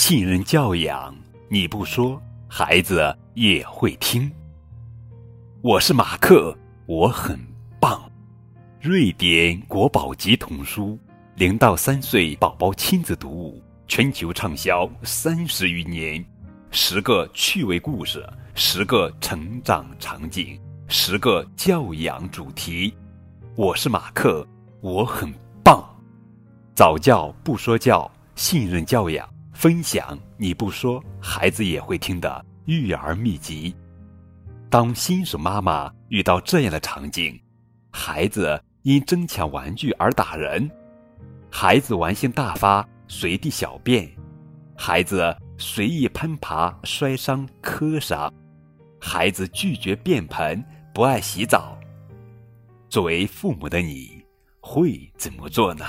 信任教养，你不说，孩子也会听。我是马克，我很棒。瑞典国宝级童书，零到三岁宝宝亲子读物，全球畅销三十余年。十个趣味故事，十个成长场景，十个教养主题。我是马克，我很棒。早教不说教，信任教养。分享你不说，孩子也会听的育儿秘籍。当新手妈妈遇到这样的场景：孩子因争抢玩具而打人，孩子玩性大发随地小便，孩子随意攀爬摔伤磕伤，孩子拒绝便盆不爱洗澡。作为父母的你会怎么做呢？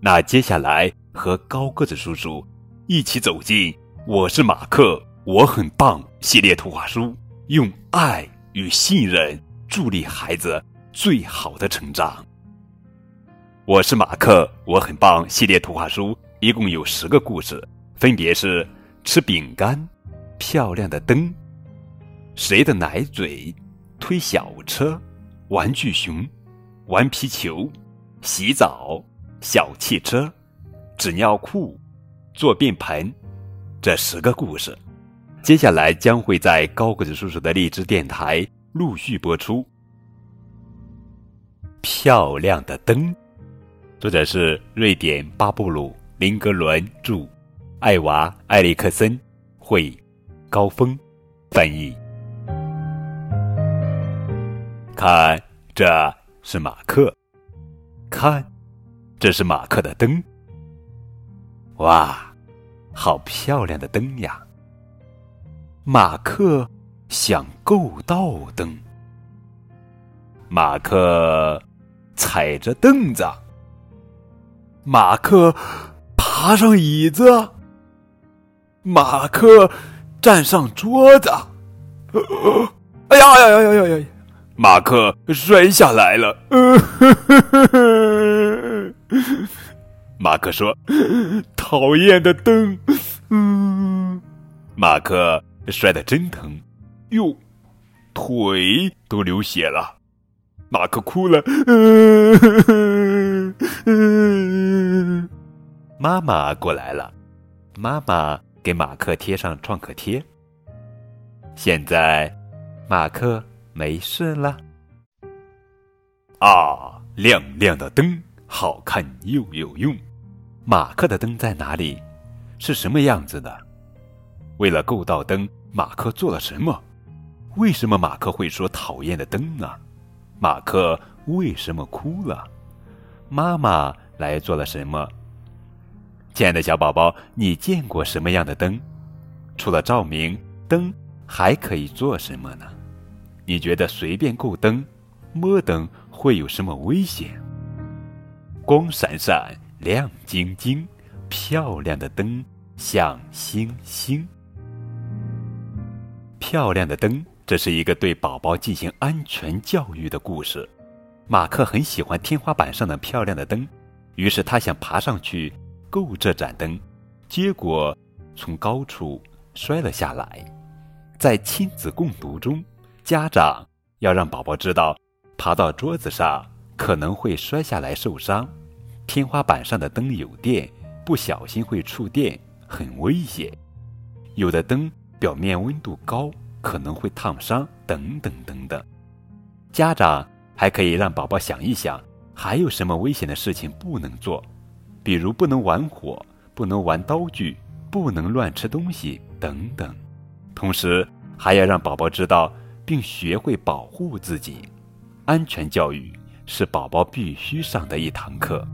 那接下来和高个子叔叔。一起走进《我是马克，我很棒》系列图画书，用爱与信任助力孩子最好的成长。我是马克，我很棒系列图画书一共有十个故事，分别是：吃饼干、漂亮的灯、谁的奶嘴、推小车、玩具熊、玩皮球、洗澡、小汽车、纸尿裤。做便盆，这十个故事，接下来将会在高个子叔叔的荔枝电台陆续播出。漂亮的灯，作者是瑞典巴布鲁林格伦著，艾娃埃里克森绘，高峰翻译。看，这是马克，看，这是马克的灯。哇，好漂亮的灯呀！马克想够到灯。马克踩着凳子。马克爬上椅子。马克站上桌子。哎呀呀呀呀呀！马克摔下来了。马克说：“讨厌的灯。”嗯，马克摔得真疼，哟，腿都流血了。马克哭了。嗯，妈妈过来了，妈妈给马克贴上创可贴。现在，马克没事了。啊，亮亮的灯，好看又有用。马克的灯在哪里？是什么样子的？为了够到灯，马克做了什么？为什么马克会说讨厌的灯呢？马克为什么哭了？妈妈来做了什么？亲爱的小宝宝，你见过什么样的灯？除了照明，灯还可以做什么呢？你觉得随便够灯，摸灯会有什么危险？光闪闪。亮晶晶、漂亮的灯像星星。漂亮的灯，这是一个对宝宝进行安全教育的故事。马克很喜欢天花板上的漂亮的灯，于是他想爬上去够这盏灯，结果从高处摔了下来。在亲子共读中，家长要让宝宝知道，爬到桌子上可能会摔下来受伤。天花板上的灯有电，不小心会触电，很危险。有的灯表面温度高，可能会烫伤，等等等等。家长还可以让宝宝想一想，还有什么危险的事情不能做，比如不能玩火，不能玩刀具，不能乱吃东西等等。同时，还要让宝宝知道并学会保护自己。安全教育是宝宝必须上的一堂课。